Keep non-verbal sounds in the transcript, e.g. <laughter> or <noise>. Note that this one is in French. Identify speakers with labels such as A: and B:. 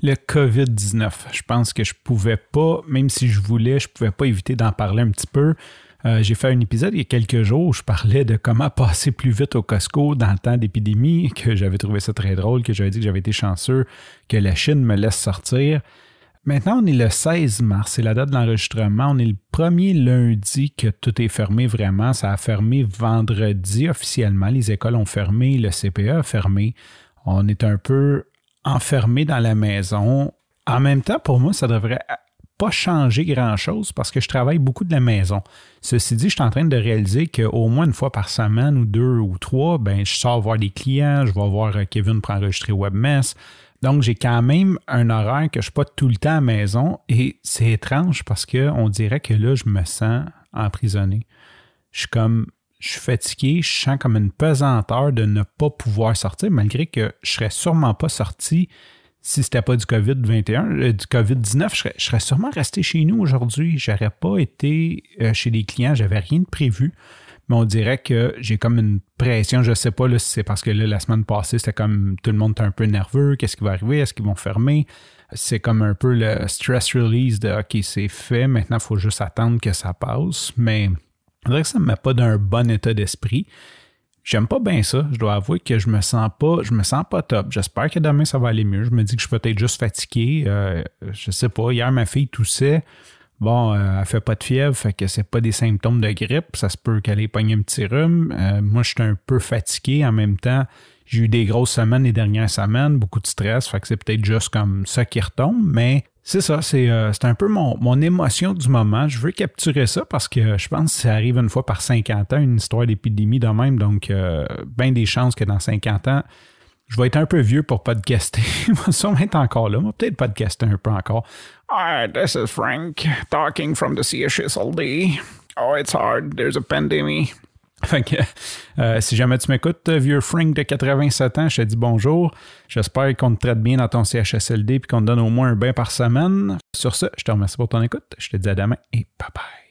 A: Le COVID-19, je pense que je pouvais pas, même si je voulais, je pouvais pas éviter d'en parler un petit peu. Euh, j'ai fait un épisode il y a quelques jours où je parlais de comment passer plus vite au Costco dans le temps d'épidémie, <laughs> que j'avais trouvé ça très drôle, que j'avais dit que j'avais été chanceux, que la Chine me laisse sortir. Maintenant, on est le 16 mars, c'est la date de l'enregistrement. On est le premier lundi que tout est fermé vraiment. Ça a fermé vendredi officiellement. Les écoles ont fermé, le CPE a fermé. On est un peu enfermé dans la maison. En même temps, pour moi, ça devrait pas changer grand-chose parce que je travaille beaucoup de la maison. Ceci dit, je suis en train de réaliser qu'au moins une fois par semaine ou deux ou trois, ben, je sors voir des clients, je vais voir euh, Kevin pour enregistrer WebMess. Donc, j'ai quand même un horaire que je ne suis pas tout le temps à la maison et c'est étrange parce qu'on dirait que là, je me sens emprisonné. Je suis comme, je suis fatigué, je sens comme une pesanteur de ne pas pouvoir sortir malgré que je serais sûrement pas sorti si c'était pas du COVID-21, euh, du COVID-19, je serais, sûrement resté chez nous aujourd'hui. J'aurais pas été euh, chez des clients, j'avais rien de prévu. Mais on dirait que j'ai comme une pression, je sais pas si c'est parce que là, la semaine passée, c'était comme tout le monde est un peu nerveux, qu'est-ce qui va arriver, est-ce qu'ils vont fermer? C'est comme un peu le stress release de OK, c'est fait, maintenant il faut juste attendre que ça passe. Mais on dirait que ça ne me met pas d'un bon état d'esprit. J'aime pas bien ça. Je dois avouer que je me sens pas, je me sens pas top. J'espère que demain ça va aller mieux. Je me dis que je suis peut-être juste fatigué. Euh, je sais pas. Hier, ma fille toussait. Bon, euh, elle fait pas de fièvre, fait que c'est pas des symptômes de grippe. Ça se peut qu'elle ait pogné un petit rhume. Euh, moi, je suis un peu fatigué en même temps. J'ai eu des grosses semaines les dernières semaines, beaucoup de stress, fait que c'est peut-être juste comme ça qui retombe, mais c'est ça, c'est euh, un peu mon, mon, émotion du moment. Je veux capturer ça parce que je pense que ça arrive une fois par 50 ans, une histoire d'épidémie de même. Donc, euh, bien des chances que dans 50 ans, je vais être un peu vieux pour podcaster. <laughs> Je vais encore là. Peut-être podcaster un peu encore.
B: Hi, this is Frank talking from the CHSLD. Oh, it's hard. There's a pandemic.
A: Fait que, euh, si jamais tu m'écoutes, vieux Frank de 87 ans, je te dis bonjour. J'espère qu'on te traite bien dans ton CHSLD et qu'on te donne au moins un bain par semaine. Sur ce, je te remercie pour ton écoute. Je te dis à demain et bye bye.